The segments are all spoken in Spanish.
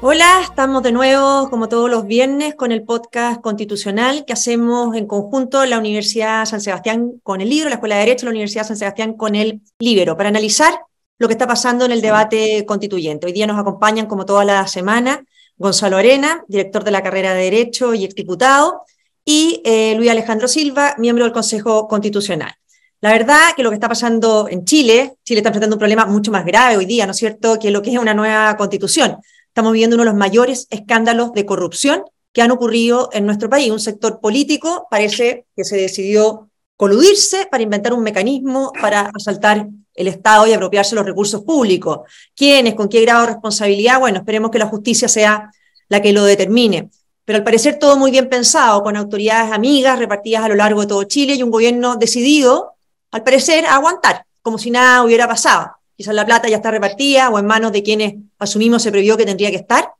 Hola, estamos de nuevo, como todos los viernes, con el podcast constitucional que hacemos en conjunto la Universidad San Sebastián con el Libro, la Escuela de Derecho, la Universidad San Sebastián con el Libro, para analizar lo que está pasando en el debate constituyente. Hoy día nos acompañan, como toda la semana, Gonzalo Arena, director de la carrera de Derecho y exdiputado, y eh, Luis Alejandro Silva, miembro del Consejo Constitucional. La verdad que lo que está pasando en Chile, Chile está enfrentando un problema mucho más grave hoy día, ¿no es cierto?, que lo que es una nueva constitución estamos viviendo uno de los mayores escándalos de corrupción que han ocurrido en nuestro país. Un sector político parece que se decidió coludirse para inventar un mecanismo para asaltar el Estado y apropiarse los recursos públicos. ¿Quiénes? ¿Con qué grado de responsabilidad? Bueno, esperemos que la justicia sea la que lo determine. Pero al parecer todo muy bien pensado, con autoridades amigas repartidas a lo largo de todo Chile y un gobierno decidido, al parecer, a aguantar, como si nada hubiera pasado quizás la plata ya está repartida o en manos de quienes asumimos se previó que tendría que estar,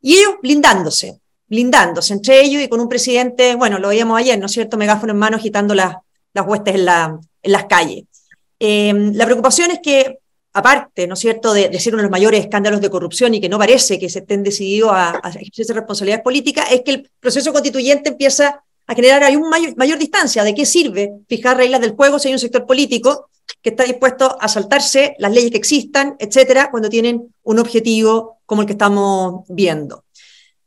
y ellos blindándose, blindándose entre ellos y con un presidente, bueno, lo veíamos ayer, ¿no es cierto?, megáfono en mano agitando las, las huestes en, la, en las calles. Eh, la preocupación es que, aparte, ¿no es cierto?, de, ser uno de los mayores escándalos de corrupción y que no parece que se estén decididos a, ejercer responsabilidades políticas, es que el proceso constituyente empieza a generar ahí una mayor, mayor distancia. ¿De qué sirve fijar reglas del juego si hay un sector político que está dispuesto a saltarse las leyes que existan, etcétera, cuando tienen un objetivo como el que estamos viendo.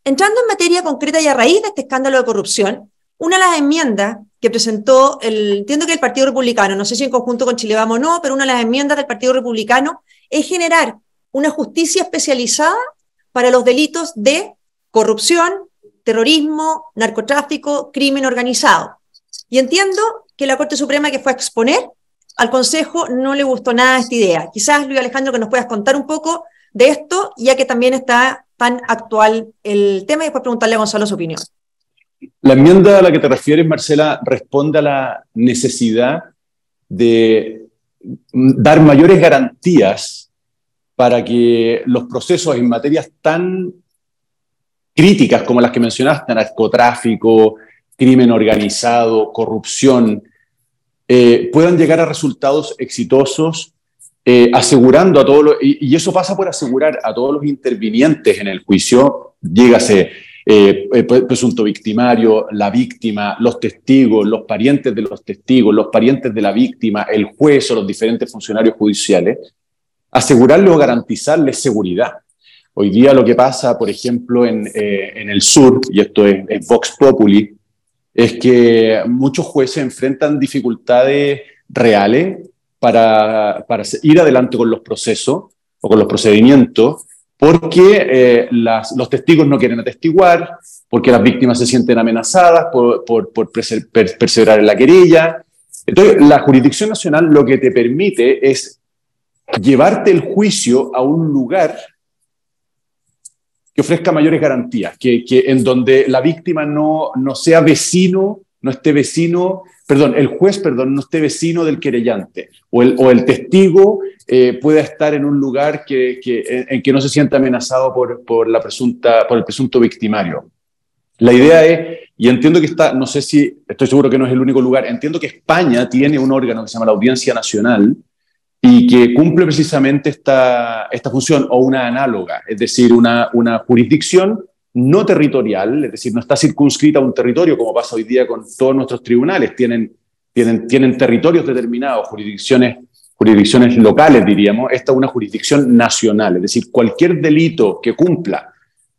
Entrando en materia concreta y a raíz de este escándalo de corrupción, una de las enmiendas que presentó, el, entiendo que el Partido Republicano, no sé si en conjunto con Chile Vamos o no, pero una de las enmiendas del Partido Republicano es generar una justicia especializada para los delitos de corrupción, terrorismo, narcotráfico, crimen organizado. Y entiendo que la Corte Suprema que fue a exponer al Consejo no le gustó nada esta idea. Quizás, Luis Alejandro, que nos puedas contar un poco de esto, ya que también está tan actual el tema, y después preguntarle a Gonzalo su opinión. La enmienda a la que te refieres, Marcela, responde a la necesidad de dar mayores garantías para que los procesos en materias tan críticas como las que mencionaste, narcotráfico, crimen organizado, corrupción, eh, puedan llegar a resultados exitosos, eh, asegurando a todos los, y, eso pasa por asegurar a todos los intervinientes en el juicio, dígase eh, presunto victimario, la víctima, los testigos, los parientes de los testigos, los parientes de la víctima, el juez o los diferentes funcionarios judiciales, asegurarle o garantizarles seguridad. Hoy día lo que pasa, por ejemplo, en, en el sur, y esto es, es Vox Populi, es que muchos jueces enfrentan dificultades reales para, para ir adelante con los procesos o con los procedimientos, porque eh, los testigos no quieren atestiguar, porque las víctimas se sienten amenazadas por, por, por perseverar en la querella. Entonces, la jurisdicción nacional lo que te permite es llevarte el juicio a un lugar que ofrezca mayores garantías, que, que, en donde la víctima no, no sea vecino, no esté vecino, perdón, el juez, perdón, no esté vecino del querellante, o el, o el testigo eh, pueda estar en un lugar que, que, en, que no se sienta amenazado por, por, la presunta, por el presunto victimario. La idea es, y entiendo que está, no sé si, estoy seguro que no es el único lugar, entiendo que España tiene un órgano que se llama la Audiencia Nacional, y que cumple precisamente esta, esta función o una análoga, es decir, una, una jurisdicción no territorial, es decir, no está circunscrita a un territorio como pasa hoy día con todos nuestros tribunales, tienen, tienen, tienen territorios determinados, jurisdicciones, jurisdicciones locales, diríamos, esta es una jurisdicción nacional, es decir, cualquier delito que cumpla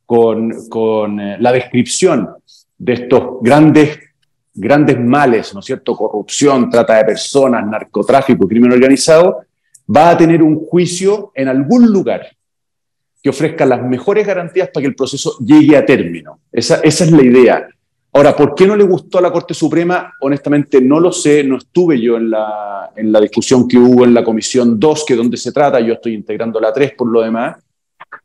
con, con eh, la descripción de estos grandes grandes males, ¿no es cierto? Corrupción, trata de personas, narcotráfico, crimen organizado, va a tener un juicio en algún lugar que ofrezca las mejores garantías para que el proceso llegue a término. Esa, esa es la idea. Ahora, ¿por qué no le gustó a la Corte Suprema? Honestamente, no lo sé, no estuve yo en la, en la discusión que hubo en la Comisión 2, que es donde se trata, yo estoy integrando la 3 por lo demás.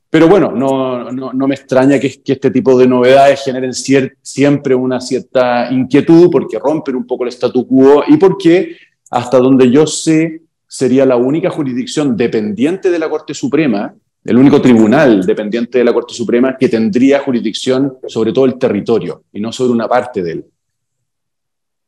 Pero bueno, no, no, no me extraña que, que, este tipo de novedades generen siempre una cierta inquietud porque rompen un poco el statu quo y porque, hasta donde yo sé, sería la única jurisdicción dependiente de la Corte Suprema, el único tribunal dependiente de la Corte Suprema que tendría jurisdicción sobre todo el territorio y no sobre una parte de él.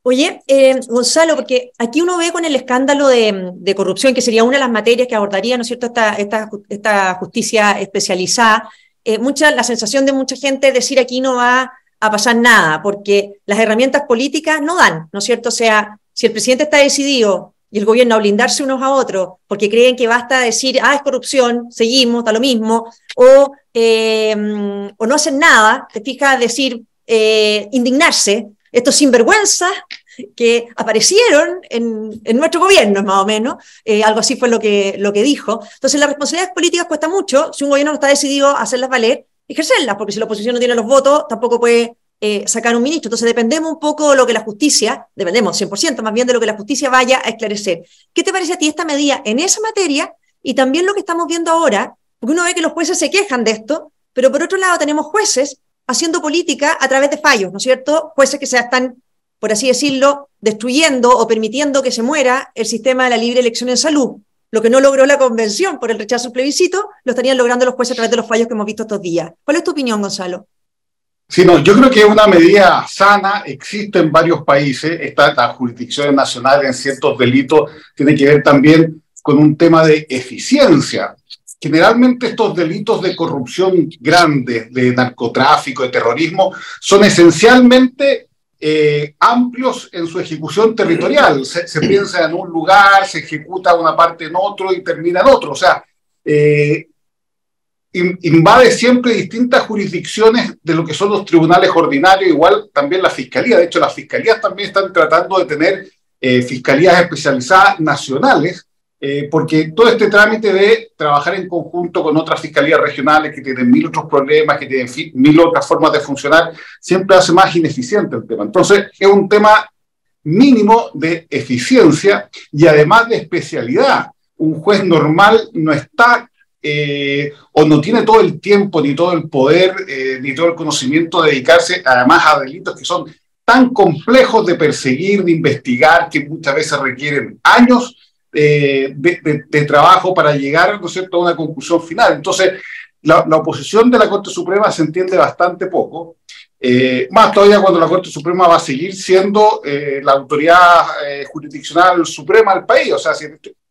Oye, eh, Gonzalo, porque aquí uno ve con el escándalo de, corrupción, que sería una de las materias que abordaría, ¿no es cierto?, esta, justicia especializada, eh, mucha, la sensación de mucha gente decir aquí no va a pasar nada, porque las herramientas políticas no dan, ¿no es cierto? O sea, si el presidente está decidido y el gobierno a blindarse unos a otros porque creen que basta decir, ah, es corrupción, seguimos, está lo mismo, o, eh, o no hacen nada, te fijas, decir, eh, indignarse, estos sinvergüenzas que aparecieron en, en, nuestro gobierno, más o menos, eh, algo así fue lo que, lo que dijo. Entonces, las responsabilidades políticas cuesta mucho, si un gobierno no está decidido a hacerlas valer, ejercerlas, porque si la oposición no tiene los votos, tampoco puede eh, sacar un ministro. Entonces dependemos un poco de lo que la justicia, dependemos 100% más bien de lo que la justicia vaya a esclarecer. ¿Qué te parece a ti esta medida en esa materia y también lo que estamos viendo ahora? Porque uno ve que los jueces se quejan de esto, pero por otro lado tenemos jueces haciendo política a través de fallos, ¿no es cierto? Jueces que se están, por así decirlo, destruyendo o permitiendo que se muera el sistema de la libre elección en salud. Lo que no logró la convención por el rechazo al plebiscito, lo estarían logrando los jueces a través de los fallos que hemos visto estos días. ¿Cuál es tu opinión, Gonzalo? Sí, no, yo creo que es una medida sana, existe en varios países, esta la jurisdicción nacional en ciertos delitos tiene que ver también con un tema de eficiencia. Generalmente estos delitos de corrupción grandes, de narcotráfico, de terrorismo, son esencialmente eh, amplios en su ejecución territorial. Se, se, piensa en un lugar, se ejecuta una parte en otro y termina en otro. O sea, eh, invade siempre distintas jurisdicciones de lo que son los tribunales ordinarios, igual también la fiscalía. De hecho, las fiscalías también están tratando de tener eh, fiscalías especializadas nacionales, eh, porque todo este trámite de trabajar en conjunto con otras fiscalías regionales que tienen mil otros problemas, que tienen mil otras formas de funcionar, siempre hace más ineficiente el tema. Entonces, es un tema mínimo de eficiencia y además de especialidad. Un juez normal no está eh, o no tiene todo el tiempo, ni todo el poder, eh, ni todo el conocimiento de dedicarse además a delitos que son tan complejos de perseguir, de investigar, que muchas veces requieren años eh, de, trabajo para llegar ¿no cierto? a una conclusión final. Entonces, la, oposición de la Corte Suprema se entiende bastante poco, más todavía cuando la Corte Suprema va a seguir siendo la autoridad jurisdiccional suprema del país. O sea, si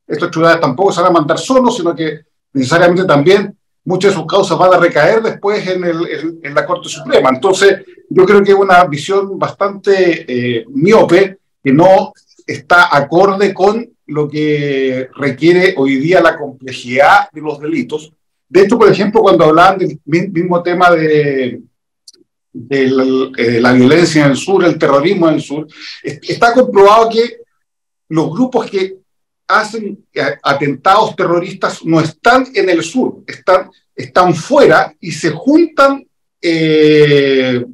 estos tribunales tampoco se van a mandar solos, sino que necesariamente también muchas de sus causas van a recaer después en, el, la Corte Suprema. Entonces, yo creo que es una visión bastante eh, miope que no está acorde con lo que requiere hoy día la complejidad de los delitos. De hecho, por ejemplo, cuando hablan del mismo tema de, de eh, la violencia en el sur, el terrorismo en el sur, está comprobado que los grupos que hacen eh, atentados terroristas no están en el sur, están, están fuera y se juntan eh,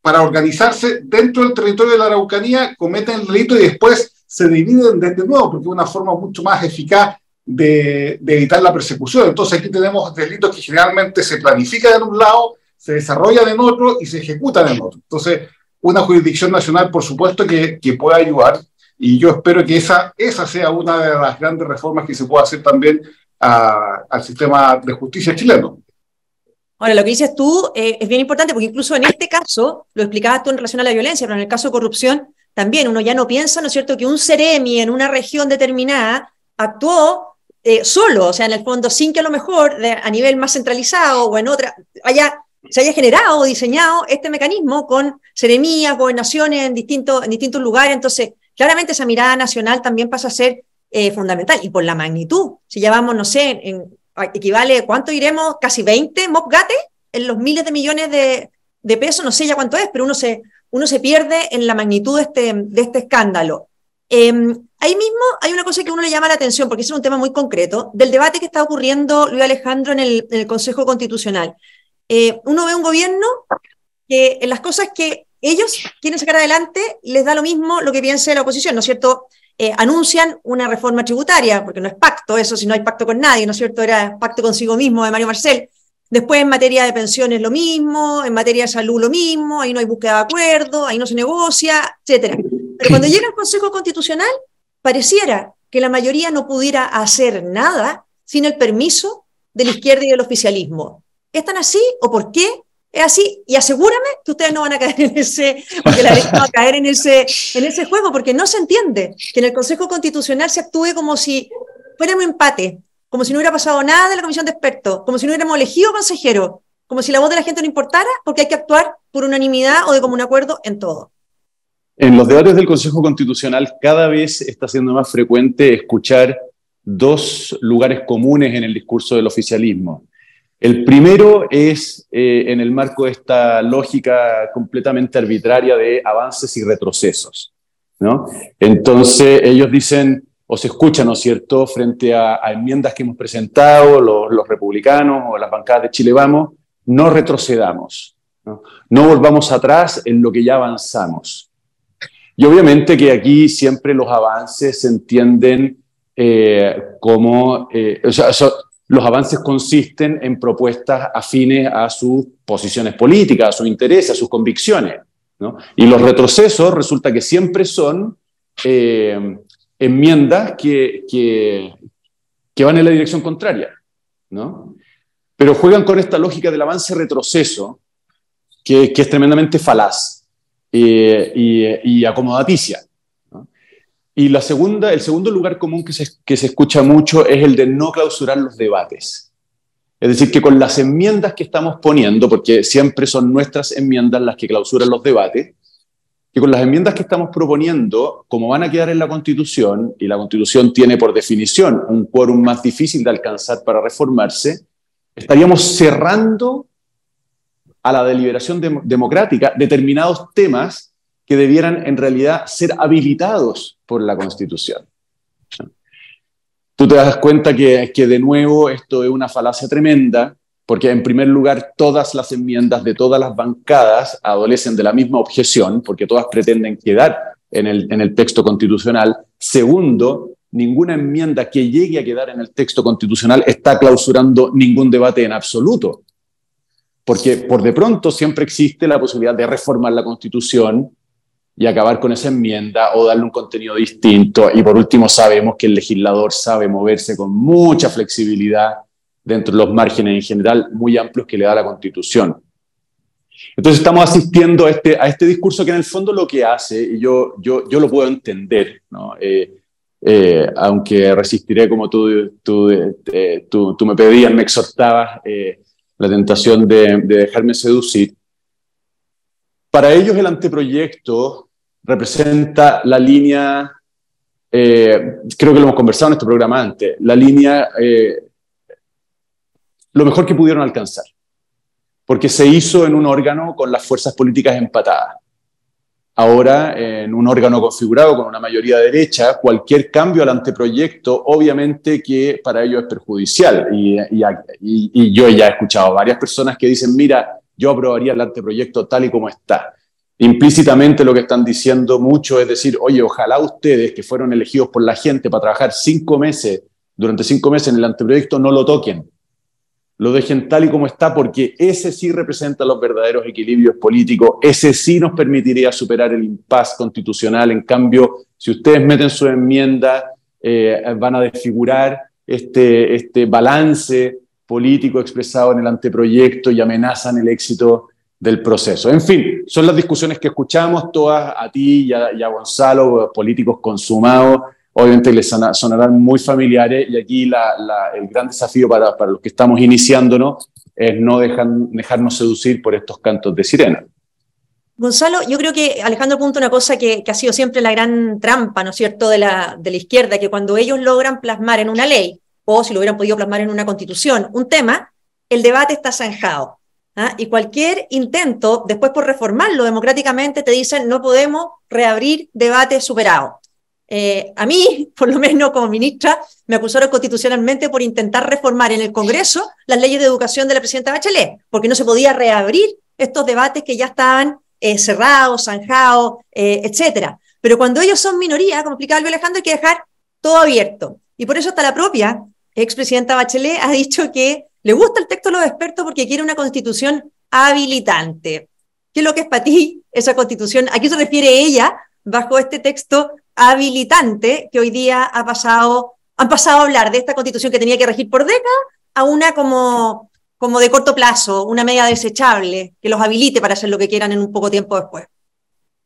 para organizarse dentro del territorio de la Araucanía, cometen el delito y después se dividen de, nuevo, porque es una forma mucho más eficaz de, de, evitar la persecución. Entonces aquí tenemos delitos que generalmente se planifican en un lado, se desarrollan en otro y se ejecutan en otro. Entonces, una jurisdicción nacional, por supuesto, que, que puede ayudar, y yo espero que esa, esa sea una de las grandes reformas que se pueda hacer también a, al sistema de justicia chileno. Ahora, lo que dices tú eh, es bien importante porque incluso en este caso, lo explicabas tú en relación a la violencia, pero en el caso de corrupción también uno ya no piensa, ¿no es cierto?, que un Ceremi en una región determinada actuó eh, solo, o sea, en el fondo, sin que a lo mejor de, a nivel más centralizado o en otra, haya, se haya generado o diseñado este mecanismo con seremías, gobernaciones en distintos, en distintos lugares. Entonces, claramente esa mirada nacional también pasa a ser eh, fundamental. Y por la magnitud, si ya vamos, no sé, en, equivale, ¿cuánto iremos? Casi 20 MOPGATE en los miles de millones de, de, pesos, no sé ya cuánto es, pero uno se, uno se pierde en la magnitud de este, de este escándalo. Eh, ahí mismo hay una cosa que uno le llama la atención, porque es un tema muy concreto, del debate que está ocurriendo, Luis Alejandro, en el, en el Consejo Constitucional. Eh, uno ve un gobierno que en las cosas que ellos quieren sacar adelante, les da lo mismo lo que piense la oposición, ¿no es cierto? Eh, anuncian una reforma tributaria, porque no es pacto eso, si no hay pacto con nadie, ¿no es cierto? Era pacto consigo mismo de Mario Marcel. Después en materia de pensiones lo mismo, en materia de salud lo mismo, ahí no hay búsqueda de acuerdo, ahí no se negocia, etc. Pero cuando llega el Consejo Constitucional, pareciera que la mayoría no pudiera hacer nada sin el permiso de la izquierda y del oficialismo. ¿Están así o por qué? Es así, y asegúrame que ustedes no van a caer en ese, porque la va a caer en ese, en ese juego, porque no se entiende que en el Consejo Constitucional se actúe como si fuera un empate, como si no hubiera pasado nada de la comisión de expertos, como si no hubiéramos elegido consejero. como si la voz de la gente no importara, porque hay que actuar por unanimidad o de común acuerdo en todo. En los debates del Consejo Constitucional cada vez está siendo más frecuente escuchar dos lugares comunes en el discurso del oficialismo. El primero es eh, en el marco de esta lógica completamente arbitraria de avances y retrocesos. ¿no? Entonces ellos dicen, o se escuchan, ¿no es cierto?, frente a, enmiendas que hemos presentado los, republicanos o las bancadas de Chile Vamos, no retrocedamos, ¿no? no volvamos atrás en lo que ya avanzamos. Y obviamente que aquí siempre los avances se entienden eh, como, eh, o sea, los avances consisten en propuestas afines a sus posiciones políticas, a sus intereses, a sus convicciones. ¿no? Y los retrocesos resulta que siempre son eh, enmiendas que, que, van en la dirección contraria. ¿no? Pero juegan con esta lógica del avance-retroceso que, que, es tremendamente falaz eh, y, y, acomodaticia. Y la segunda, el segundo lugar común que se, que se escucha mucho es el de no clausurar los debates. Es decir, que con las enmiendas que estamos poniendo, porque siempre son nuestras enmiendas las que clausuran los debates, que con las enmiendas que estamos proponiendo, como van a quedar en la Constitución, y la Constitución tiene por definición un quórum más difícil de alcanzar para reformarse, estaríamos cerrando a la deliberación democrática determinados temas que debieran en realidad ser habilitados por la Constitución. Tú te das cuenta que, que de nuevo esto es una falacia tremenda, porque en primer lugar todas las enmiendas de todas las bancadas adolecen de la misma objeción, porque todas pretenden quedar en el, en el texto constitucional. Segundo, ninguna enmienda que llegue a quedar en el texto constitucional está clausurando ningún debate en absoluto, porque por de pronto siempre existe la posibilidad de reformar la constitución y acabar con esa enmienda o darle un contenido distinto. Y por último, sabemos que el legislador sabe moverse con mucha flexibilidad dentro de los márgenes en general muy amplios que le da la Constitución. Entonces estamos asistiendo a este, a este discurso que en el fondo lo que hace, y yo, yo, yo lo puedo entender, ¿no? Eh, eh, aunque resistiré como tú, tú, eh, tú, tú, me pedías, me exhortabas la tentación de, de dejarme seducir. Para ellos el anteproyecto representa la línea, eh, creo que lo hemos conversado en este programa antes, la línea, eh, lo mejor que pudieron alcanzar, porque se hizo en un órgano con las fuerzas políticas empatadas. Ahora, en un órgano configurado con una mayoría derecha, cualquier cambio al anteproyecto, obviamente que para ellos es perjudicial. Y, y, yo ya he escuchado varias personas que dicen, mira, yo aprobaría el anteproyecto tal y como está. Implícitamente lo que están diciendo mucho es decir, oye, ojalá ustedes que fueron elegidos por la gente para trabajar cinco meses, durante cinco meses en el anteproyecto, no lo toquen. Lo dejen tal y como está porque ese sí representa los verdaderos equilibrios políticos, ese sí nos permitiría superar el impasse constitucional. En cambio, si ustedes meten su enmienda, eh, van a desfigurar este, este balance político expresado en el anteproyecto y amenazan el éxito del proceso. En fin, son las discusiones que escuchamos todas a ti y a, Gonzalo, políticos consumados, obviamente les sonarán muy familiares y aquí el gran desafío para, para, los que estamos iniciándonos es no dejarnos seducir por estos cantos de sirena. Gonzalo, yo creo que Alejandro apunta una cosa que, que, ha sido siempre la gran trampa, ¿no es cierto?, de la, de la izquierda, que cuando ellos logran plasmar en una ley, o si lo hubieran podido plasmar en una constitución, un tema, el debate está zanjado. ¿Ah? Y cualquier intento, después por reformarlo democráticamente, te dicen no podemos reabrir debate superado. Eh, a mí, por lo menos como ministra, me acusaron constitucionalmente por intentar reformar en el Congreso las leyes de educación de la presidenta Bachelet, porque no se podía reabrir estos debates que ya estaban eh, cerrados, zanjados, eh, etcétera. Pero cuando ellos son minoría, como explicaba Alejandro, hay que dejar todo abierto. Y por eso hasta la propia expresidenta Bachelet ha dicho que le gusta el texto de los expertos porque quiere una constitución habilitante. ¿Qué es lo que es para ti esa constitución? ¿A qué se refiere ella bajo este texto habilitante que hoy día ha pasado, han pasado a hablar de esta constitución que tenía que regir por décadas a una como, de corto plazo, una media desechable que los habilite para hacer lo que quieran en un poco tiempo después?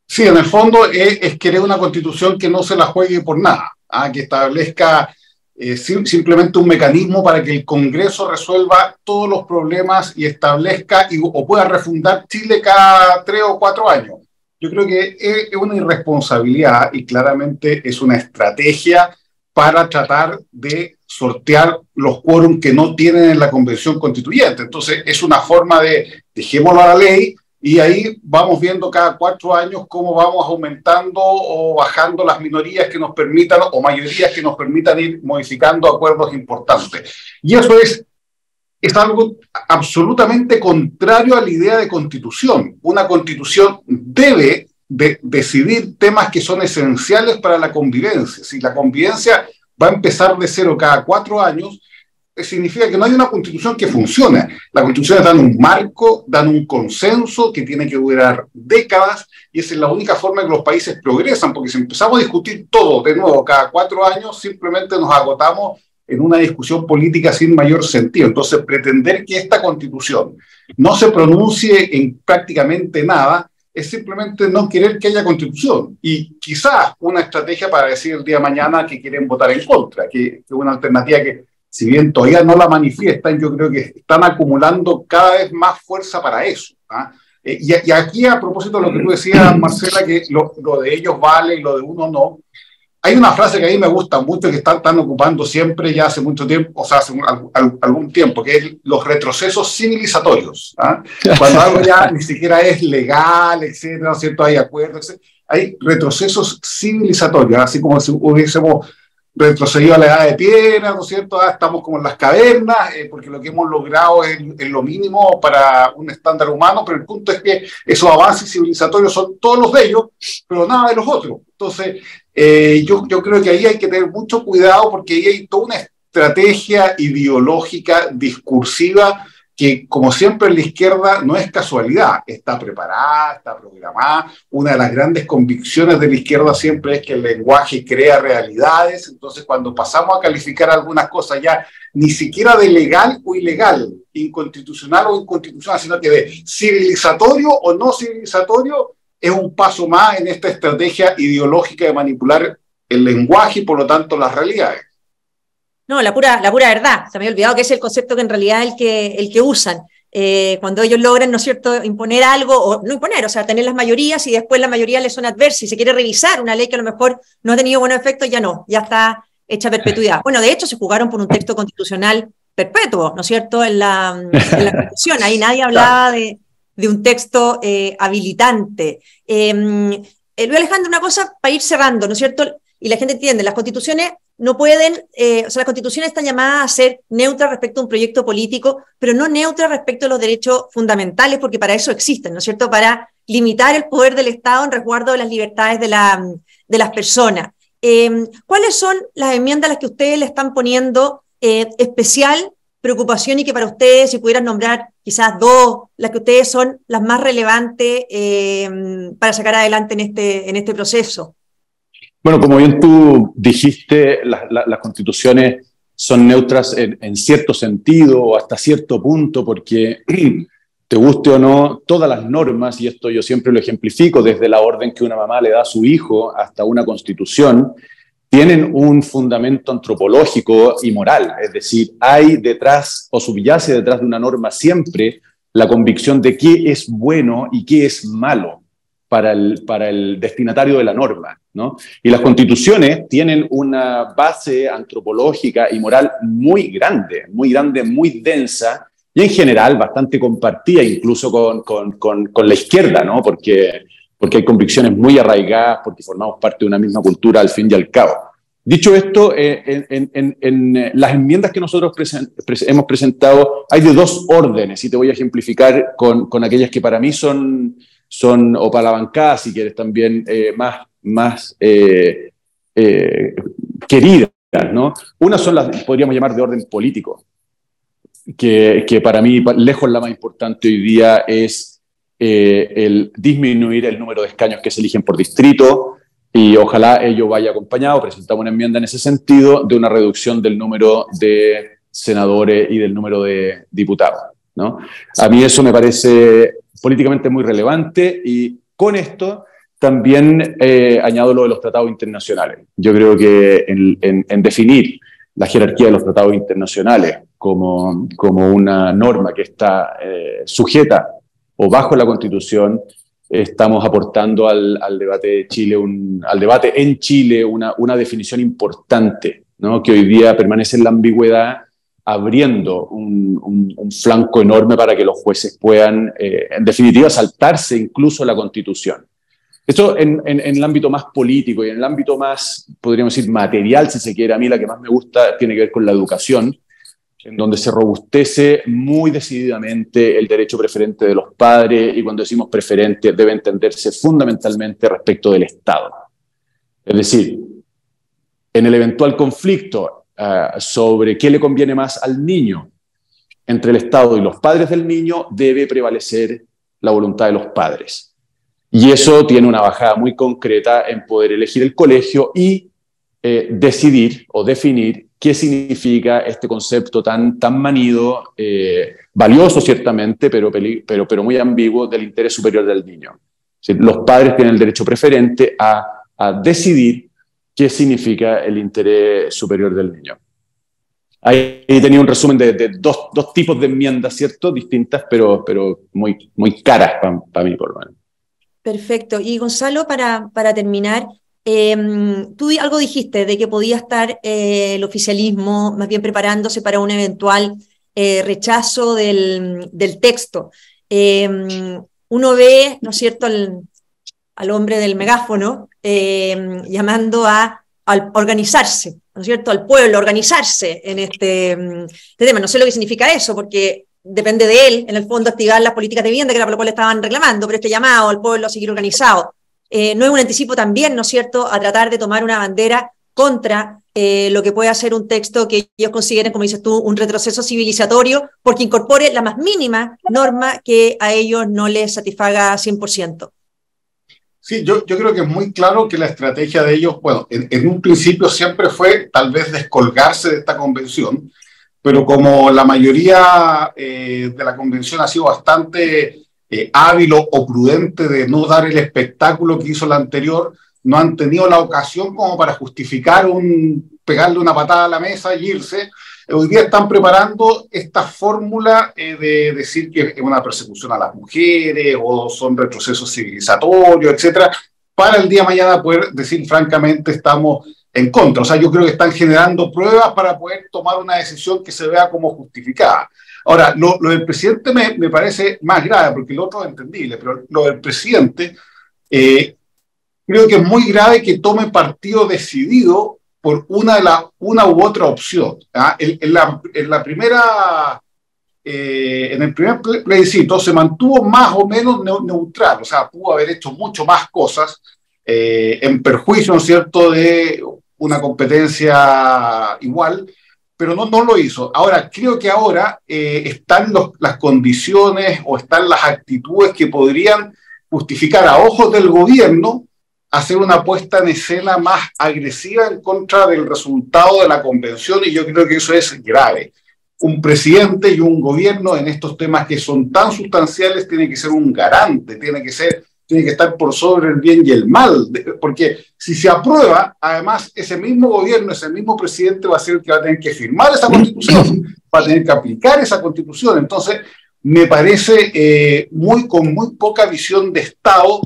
Sí, en el fondo es, querer una constitución que no se la juegue por nada, ¿ah? que establezca eh, simplemente un mecanismo para que el Congreso resuelva todos los problemas y establezca y, o pueda refundar Chile cada tres o cuatro años. Yo creo que es una irresponsabilidad y claramente es una estrategia para tratar de sortear los quórum que no tienen en la convención constituyente. Entonces, es una forma de dejémoslo a la ley y ahí vamos viendo cada cuatro años cómo vamos aumentando o bajando las minorías que nos permitan o mayorías que nos permitan ir modificando acuerdos importantes. Y eso es, es algo absolutamente contrario a la idea de constitución. Una constitución debe de decidir temas que son esenciales para la convivencia. Si la convivencia va a empezar de cero cada cuatro años, significa que no hay una constitución que funcione. Las constituciones dan un marco, dan un consenso que tiene que durar décadas y esa es la única forma en que los países progresan, porque si empezamos a discutir todo de nuevo cada cuatro años, simplemente nos agotamos en una discusión política sin mayor sentido. Entonces, pretender que esta constitución no se pronuncie en prácticamente nada es simplemente no querer que haya constitución y quizás una estrategia para decir el día de mañana que quieren votar en contra, que es una alternativa que si bien todavía no la manifiestan, yo creo que están acumulando cada vez más fuerza para eso. ¿ah? Eh, y, aquí, a propósito de lo que tú decías, Marcela, que lo, de ellos vale y lo de uno no, hay una frase que a mí me gusta mucho que están, están ocupando siempre ya hace mucho tiempo, o sea, hace algún tiempo, que es los retrocesos civilizatorios. ¿ah? Cuando algo ya ni siquiera es legal, etcétera, ¿no es cierto? Hay acuerdos, hay retrocesos civilizatorios, así como si hubiésemos retrocedido a la edad de piedra, ¿no es cierto? Ah, estamos como en las cavernas, eh, porque lo que hemos logrado es, lo mínimo para un estándar humano, pero el punto es que esos avances civilizatorios son todos los de ellos, pero nada de los otros. Entonces, eh, yo, yo creo que ahí hay que tener mucho cuidado porque ahí hay toda una estrategia ideológica, discursiva, que como siempre la izquierda no es casualidad, está preparada, está programada. Una de las grandes convicciones de la izquierda siempre es que el lenguaje crea realidades, entonces cuando pasamos a calificar algunas cosas ya ni siquiera de legal o ilegal, inconstitucional o inconstitucional, sino que de civilizatorio o no civilizatorio, es un paso más en esta estrategia ideológica de manipular el lenguaje y por lo tanto las realidades. No, la pura, la pura verdad. Se me había olvidado que es el concepto que en realidad es el que, el que usan. Eh, cuando ellos logran, ¿no es cierto?, imponer algo, o no imponer, o sea, tener las mayorías y después la mayoría les son adversas y se quiere revisar una ley que a lo mejor no ha tenido buenos efectos, ya no, ya está hecha perpetuidad. Bueno, de hecho, se jugaron por un texto constitucional perpetuo, ¿no es cierto?, en la, en la Constitución. Ahí nadie hablaba de, de un texto eh, habilitante. Em, eh, Luis Alejandro, una cosa para ir cerrando, ¿no es cierto? Y la gente entiende, las constituciones no pueden, eh, o sea, las constituciones están llamadas a ser neutras respecto a un proyecto político, pero no neutras respecto a los derechos fundamentales, porque para eso existen, ¿no es cierto? Para limitar el poder del Estado en resguardo de las libertades de, la, de las personas. Em, ¿Cuáles son las enmiendas a las que ustedes le están poniendo eh, especial preocupación y que para ustedes, si pudieran nombrar quizás dos, las que ustedes son las más relevantes em, para sacar adelante en este, en este proceso? Bueno, como bien tú dijiste, las constituciones son neutras en, cierto sentido o hasta cierto punto, porque te guste o no, todas las normas, y esto yo siempre lo ejemplifico, desde la orden que una mamá le da a su hijo hasta una constitución, tienen un fundamento antropológico y moral. Es decir, hay detrás o subyace detrás de una norma siempre la convicción de qué es bueno y qué es malo para el, para el destinatario de la norma. ¿No? Y las constituciones tienen una base antropológica y moral muy grande, muy grande, muy densa, y en general bastante compartida incluso con, con, con, con la izquierda, ¿no? porque, porque hay convicciones muy arraigadas, porque formamos parte de una misma cultura al fin y al cabo. Dicho esto, eh, en, en, en, las enmiendas que nosotros hemos presentado hay de dos órdenes, y te voy a ejemplificar con, con aquellas que para mí son, son o para la bancada, si quieres, también eh, más, más eh, eh, queridas. ¿no? Una son las, podríamos llamar, de orden político, que, que para mí, lejos la más importante hoy día es el disminuir el número de escaños que se eligen por distrito, y ojalá ello vaya acompañado, presentamos una enmienda en ese sentido, de una reducción del número de senadores y del número de diputados. ¿no? A mí eso me parece políticamente muy relevante y con esto también eh, añado lo de los tratados internacionales. Yo creo que en, definir la jerarquía de los tratados internacionales como, como una norma que está eh, sujeta o bajo la Constitución, estamos aportando al, al debate de Chile, un, al debate en Chile una, una definición importante, ¿no? que hoy día permanece en la ambigüedad, abriendo un, un, flanco enorme para que los jueces puedan, eh, en definitiva, saltarse incluso la Constitución. Esto en, en, en, el ámbito más político y en el ámbito más, podríamos decir, material, si se quiere, a mí la que más me gusta tiene que ver con la educación, en donde se robustece muy decididamente el derecho preferente de los padres y cuando decimos preferente debe entenderse fundamentalmente respecto del Estado. Es decir, en el eventual conflicto uh, sobre qué le conviene más al niño entre el Estado y los padres del niño, debe prevalecer la voluntad de los padres. Y eso tiene una bajada muy concreta en poder elegir el colegio y eh, decidir o definir qué significa este concepto tan, tan manido, eh, valioso ciertamente, pero, pero, pero muy ambiguo del interés superior del niño. los padres tienen el derecho preferente a, a, decidir qué significa el interés superior del niño. Ahí tenía un resumen de, de dos, dos, tipos de enmiendas, ¿cierto? Distintas, pero, pero muy, muy caras para mí, por lo menos. Perfecto. Y Gonzalo, para, para terminar, Em, tú algo dijiste de que podía estar eh, el oficialismo más bien preparándose para un eventual eh, rechazo del, del em, uno ve, ¿no es cierto?, al, al hombre del megáfono em, llamando a, organizarse, ¿no es cierto?, al pueblo, organizarse en este, este, tema. No sé lo que significa eso, porque depende de él, en el fondo, activar las políticas de vivienda que era por lo estaban reclamando, pero este llamado al pueblo a seguir organizado. Eh, no es un anticipo también, ¿no es cierto?, a tratar de tomar una bandera contra eh, lo que puede hacer un texto que ellos consideren, como dices tú, un retroceso civilizatorio, porque incorpore la más mínima norma que a ellos no les satisfaga 100%. Sí, yo, yo creo que es muy claro que la estrategia de ellos, bueno, en, un principio siempre fue tal vez descolgarse de esta convención, pero como la mayoría eh, de la convención ha sido bastante eh, hábil o prudente de no dar el espectáculo que hizo la anterior, no han tenido la ocasión como para justificar un pegarle una patada a la mesa y irse. Hoy día están preparando esta fórmula eh, de decir que es una persecución a las mujeres o son retrocesos civilizatorios, etcétera, para el día de mañana poder decir francamente estamos en contra. O sea, yo creo que están generando pruebas para poder tomar una decisión que se vea como justificada. Ahora, lo, del presidente me, me, parece más grave, porque lo otro es entendible, pero lo del presidente, eh, creo que es muy grave que tome partido decidido por una, de la, una u otra opción. ¿ah? En, la, en, la, primera, eh, en el primer plebiscito se mantuvo más o menos neutral, o sea, pudo haber hecho mucho más cosas eh, en perjuicio, ¿no es cierto?, de una competencia igual, pero no, no lo hizo. Ahora, creo que ahora eh, están las condiciones o están las actitudes que podrían justificar a ojos del gobierno hacer una puesta en escena más agresiva en contra del resultado de la convención y yo creo que eso es grave. Un presidente y un gobierno en estos temas que son tan sustanciales tiene que ser un garante, tiene que ser tiene que estar por sobre el bien y el mal, porque si se aprueba, además ese mismo gobierno, ese mismo presidente va a ser el que va a tener que firmar esa constitución, va a tener que aplicar esa constitución. Entonces, me parece eh, muy con muy poca visión de Estado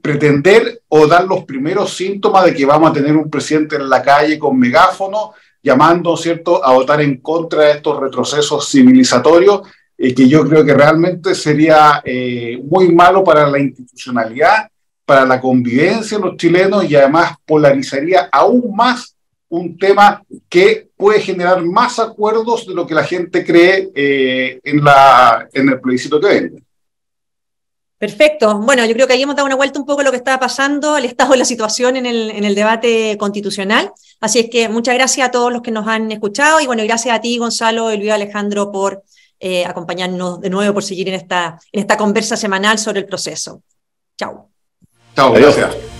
pretender o dar los primeros síntomas de que vamos a tener un presidente en la calle con megáfono llamando, ¿cierto?, a votar en contra de estos retrocesos civilizatorios eh, que yo creo que realmente sería eh, muy malo para la institucionalidad, para la convivencia de los chilenos y además polarizaría aún más un tema que puede generar más acuerdos de lo que la gente cree eh, en, la, en el plebiscito que venga. Perfecto. Bueno, yo creo que ahí hemos dado una vuelta un poco a lo que estaba pasando, el estado de la situación en el, en el debate constitucional. Así es que muchas gracias a todos los que nos han escuchado y bueno, gracias a ti, Gonzalo y Luis Alejandro, por eh, acompañarnos de nuevo, por seguir en esta, en esta conversa semanal sobre el proceso. Chao. Chao, gracias.